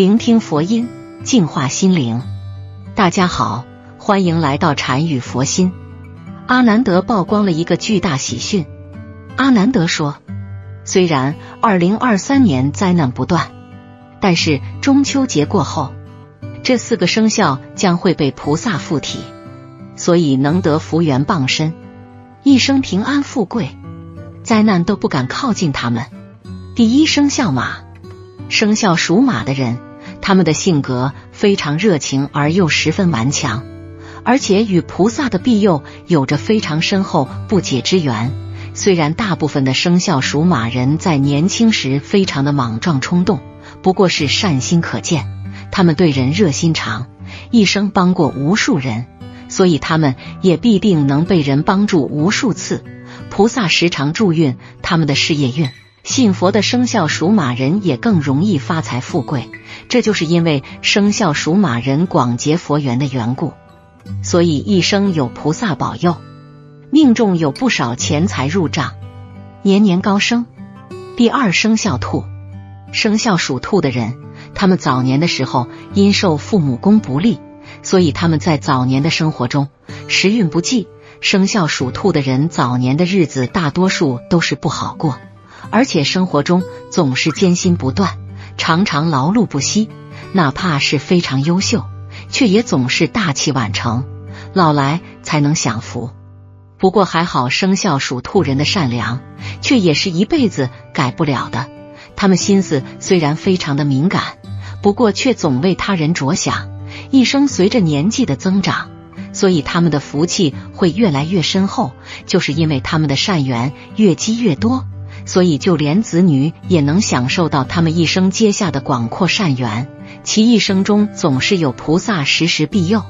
聆听佛音，净化心灵。大家好，欢迎来到禅语佛心。阿南德曝光了一个巨大喜讯。阿南德说，虽然二零二三年灾难不断，但是中秋节过后，这四个生肖将会被菩萨附体，所以能得福缘傍身，一生平安富贵，灾难都不敢靠近他们。第一生肖马，生肖属马的人，他们的性格非常热情而又十分顽强，而且与菩萨的庇佑有着非常深厚不解之缘。虽然大部分的生肖属马人在年轻时非常的莽撞冲动，不过是善心可见，他们对人热心肠，一生帮过无数人，所以他们也必定能被人帮助无数次。菩萨时常助运他们的事业运。信佛的生肖属马人也更容易发财富贵，这就是因为生肖属马人广结佛缘的缘故，所以一生有菩萨保佑。命中有不少钱财入账，年年高升。第二生肖兔，生肖属兔的人，他们早年的时候因受父母宫不利，所以他们在早年的生活中时运不济。生肖属兔的人早年的日子大多数都是不好过，而且生活中总是艰辛不断，常常劳碌不息。哪怕是非常优秀，却也总是大器晚成，老来才能享福。不过还好，生肖属兔人的善良，却也是一辈子改不了的。他们心思虽然非常的敏感，不过却总为他人着想。一生随着年纪的增长，所以他们的福气会越来越深厚。就是因为他们的善缘越积越多，所以就连子女也能享受到他们一生接下的广阔善缘。其一生中总是有菩萨时时庇佑，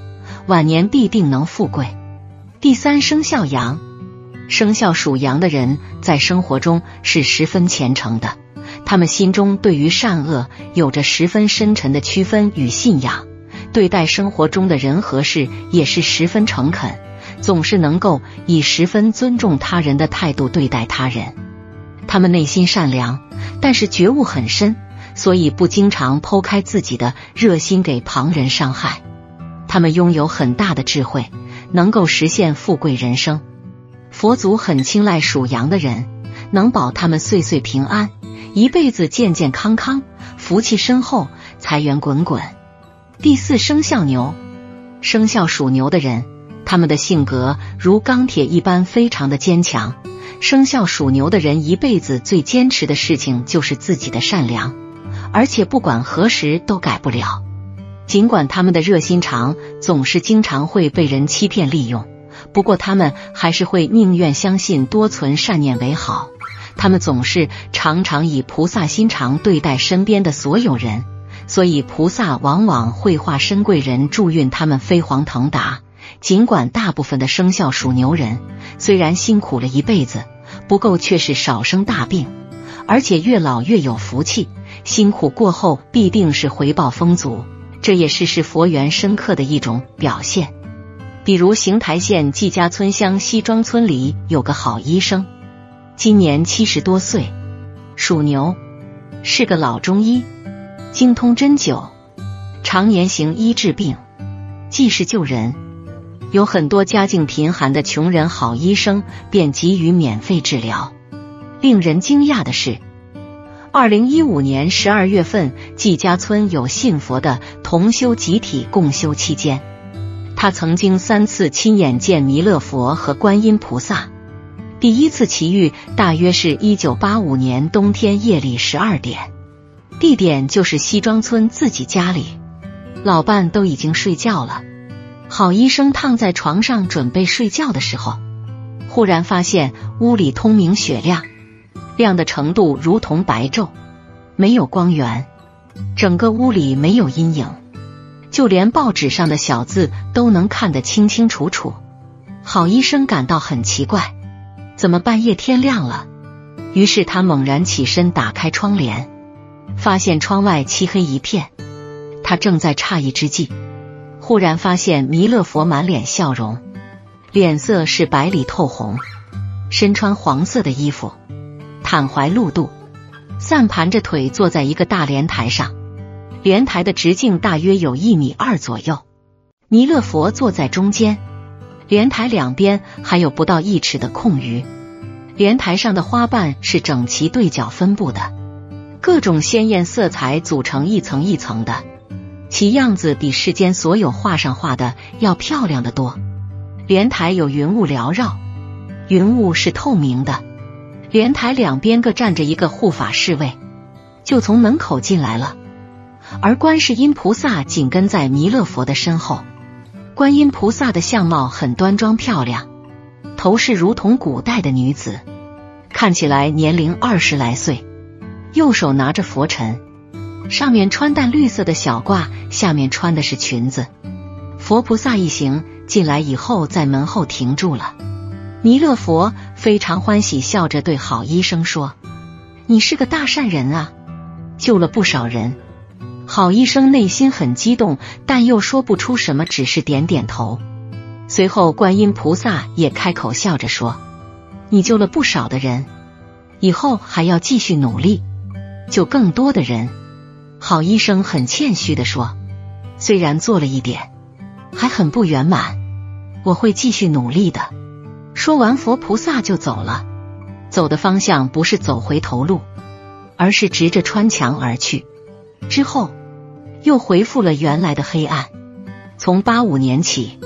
晚年必定能富贵。第三生肖羊，生肖属羊的人在生活中是十分虔诚的，他们心中对于善恶有着十分深沉的区分与信仰，对待生活中的人和事也是十分诚恳，总是能够以十分尊重他人的态度对待他人。他们内心善良，但是觉悟很深，所以不经常剖开自己的热心给旁人伤害。他们拥有很大的智慧。能够实现富贵人生，佛祖很青睐属羊的人，能保他们岁岁平安，一辈子健健康康，福气深厚，财源滚滚。第四生肖牛，生肖属牛的人，他们的性格如钢铁一般，非常的坚强。生肖属牛的人一辈子最坚持的事情就是自己的善良，而且不管何时都改不了。尽管他们的热心肠总是经常会被人欺骗利用，不过他们还是会宁愿相信多存善念为好。他们总是常常以菩萨心肠对待身边的所有人，所以菩萨往往会化身贵人助运他们飞黄腾达。尽管大部分的生肖属牛人虽然辛苦了一辈子，不够却是少生大病，而且越老越有福气。辛苦过后必定是回报丰足。这也是是佛缘深刻的一种表现。比如邢台县季家村乡西庄村里有个好医生，今年七十多岁，属牛，是个老中医，精通针灸，常年行医治病，济世救人。有很多家境贫寒的穷人，好医生便给予免费治疗。令人惊讶的是。二零一五年十二月份，季家村有信佛的同修集体共修期间，他曾经三次亲眼见弥勒佛和观音菩萨。第一次奇遇大约是一九八五年冬天夜里十二点，地点就是西庄村自己家里，老伴都已经睡觉了。好医生躺在床上准备睡觉的时候，忽然发现屋里通明雪亮。亮的程度如同白昼，没有光源，整个屋里没有阴影，就连报纸上的小字都能看得清清楚楚。好医生感到很奇怪，怎么半夜天亮了？于是他猛然起身，打开窗帘，发现窗外漆黑一片。他正在诧异之际，忽然发现弥勒佛满脸笑容，脸色是白里透红，身穿黄色的衣服。袒怀露肚，散盘着腿坐在一个大莲台上，莲台的直径大约有一米二左右，弥勒佛坐在中间，莲台两边还有不到一尺的空余。莲台上的花瓣是整齐对角分布的，各种鲜艳色彩组成一层一层的，其样子比世间所有画上画的要漂亮的多。莲台有云雾缭绕，云雾是透明的。莲台两边各站着一个护法侍卫，就从门口进来了。而观世音菩萨紧跟在弥勒佛的身后。观音菩萨的相貌很端庄漂亮，头饰如同古代的女子，看起来年龄二十来岁。右手拿着佛尘，上面穿淡绿色的小褂，下面穿的是裙子。佛菩萨一行进来以后，在门后停住了。弥勒佛非常欢喜，笑着对好医生说：“你是个大善人啊，救了不少人。”好医生内心很激动，但又说不出什么，只是点点头。随后，观音菩萨也开口笑着说：“你救了不少的人，以后还要继续努力，救更多的人。”好医生很谦虚的说：“虽然做了一点，还很不圆满，我会继续努力的。”说完，佛菩萨就走了，走的方向不是走回头路，而是直着穿墙而去。之后。又恢复了原来的黑暗。从八五年起，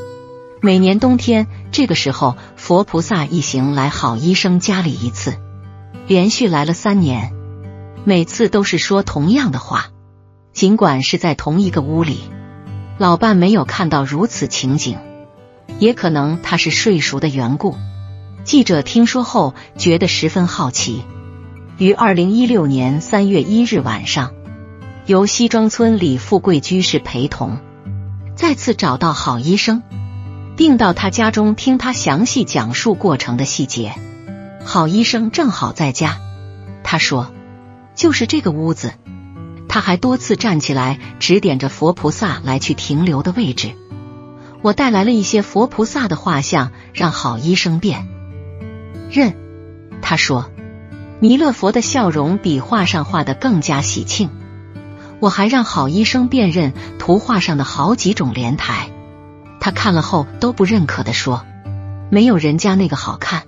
每年冬天这个时候，佛菩萨一行来好医生家里一次，连续来了三年，每次都是说同样的话。尽管是在同一个屋里，老伴没有看到如此情景，也可能他是睡熟的缘故。记者听说后觉得十分好奇，于二零一六年三月一日晚上。由西庄村李富贵居士陪同，再次找到好医生，并到他家中听他详细讲述过程的细节。好医生正好在家，他说：“就是这个屋子。”他还多次站起来指点着佛菩萨来去停留的位置。我带来了一些佛菩萨的画像，让好医生辨认。他说：“弥勒佛的笑容比画上画的更加喜庆。”我还让好医生辨认图画上的好几种莲台，他看了后都不认可的说：“没有人家那个好看，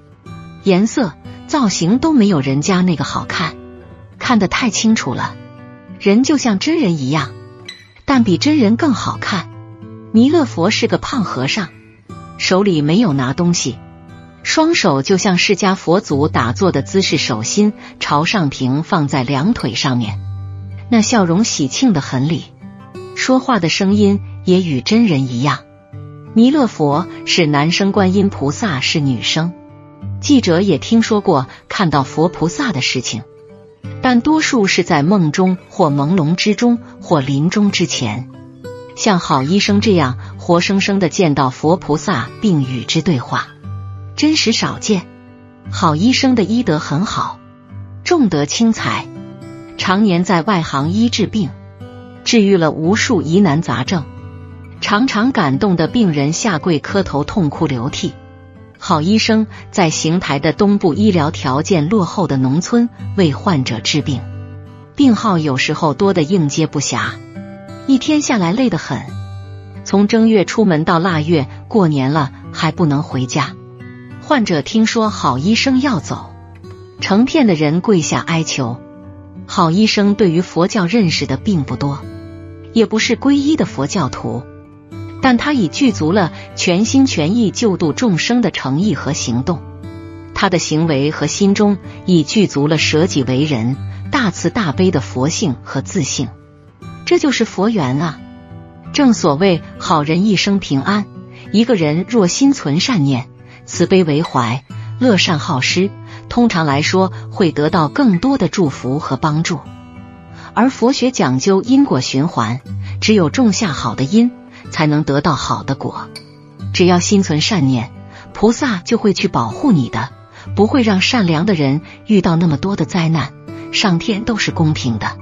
颜色造型都没有人家那个好看，看得太清楚了，人就像真人一样，但比真人更好看。”弥勒佛是个胖和尚，手里没有拿东西，双手就像释迦佛祖打坐的姿势，手心朝上平放在两腿上面。那笑容喜庆的很理，说话的声音也与真人一样。弥勒佛是男生，观音菩萨是女生。记者也听说过看到佛菩萨的事情，但多数是在梦中或朦胧之中或临终之前。像好医生这样活生生的见到佛菩萨并与之对话，真实少见。好医生的医德很好，重德轻财。常年在外行医治病，治愈了无数疑难杂症，常常感动的病人下跪磕头痛哭流涕。好医生在邢台的东部医疗条件落后的农村为患者治病，病号有时候多的应接不暇，一天下来累得很。从正月出门到腊月过年了还不能回家，患者听说好医生要走，成片的人跪下哀求。好医生对于佛教认识的并不多，也不是皈依的佛教徒，但他已具足了全心全意救度众生的诚意和行动。他的行为和心中已具足了舍己为人、大慈大悲的佛性和自信。这就是佛缘啊！正所谓好人一生平安。一个人若心存善念、慈悲为怀、乐善好施。通常来说，会得到更多的祝福和帮助。而佛学讲究因果循环，只有种下好的因，才能得到好的果。只要心存善念，菩萨就会去保护你的，不会让善良的人遇到那么多的灾难。上天都是公平的，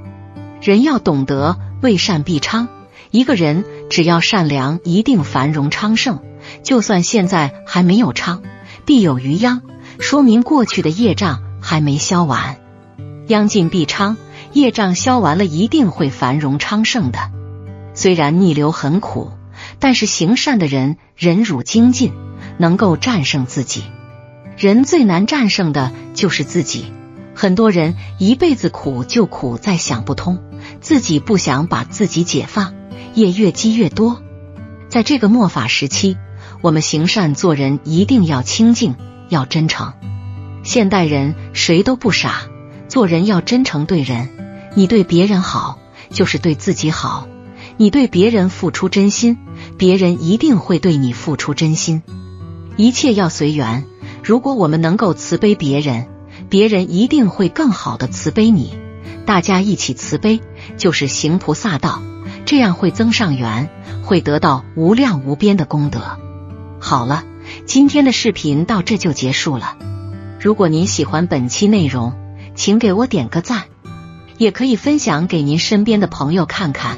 人要懂得为善必昌。一个人只要善良，一定繁荣昌盛。就算现在还没有昌，必有余殃。说明过去的业障还没消完，殃尽必昌，业障消完了，一定会繁荣昌盛的。虽然逆流很苦，但是行善的人忍辱精进，能够战胜自己。人最难战胜的就是自己。很多人一辈子苦就苦在想不通，自己不想把自己解放，业越积越多。在这个末法时期，我们行善做人一定要清净，要真诚。现代人谁都不傻，做人要真诚对人。你对别人好，就是对自己好。你对别人付出真心，别人一定会对你付出真心。一切要随缘。如果我们能够慈悲别人，别人一定会更好的慈悲你。大家一起慈悲，就是行菩萨道，这样会增上缘，会得到无量无边的功德。好了，今天的视频到这就结束了。如果您喜欢本期内容，请给我点个赞，也可以分享给您身边的朋友看看。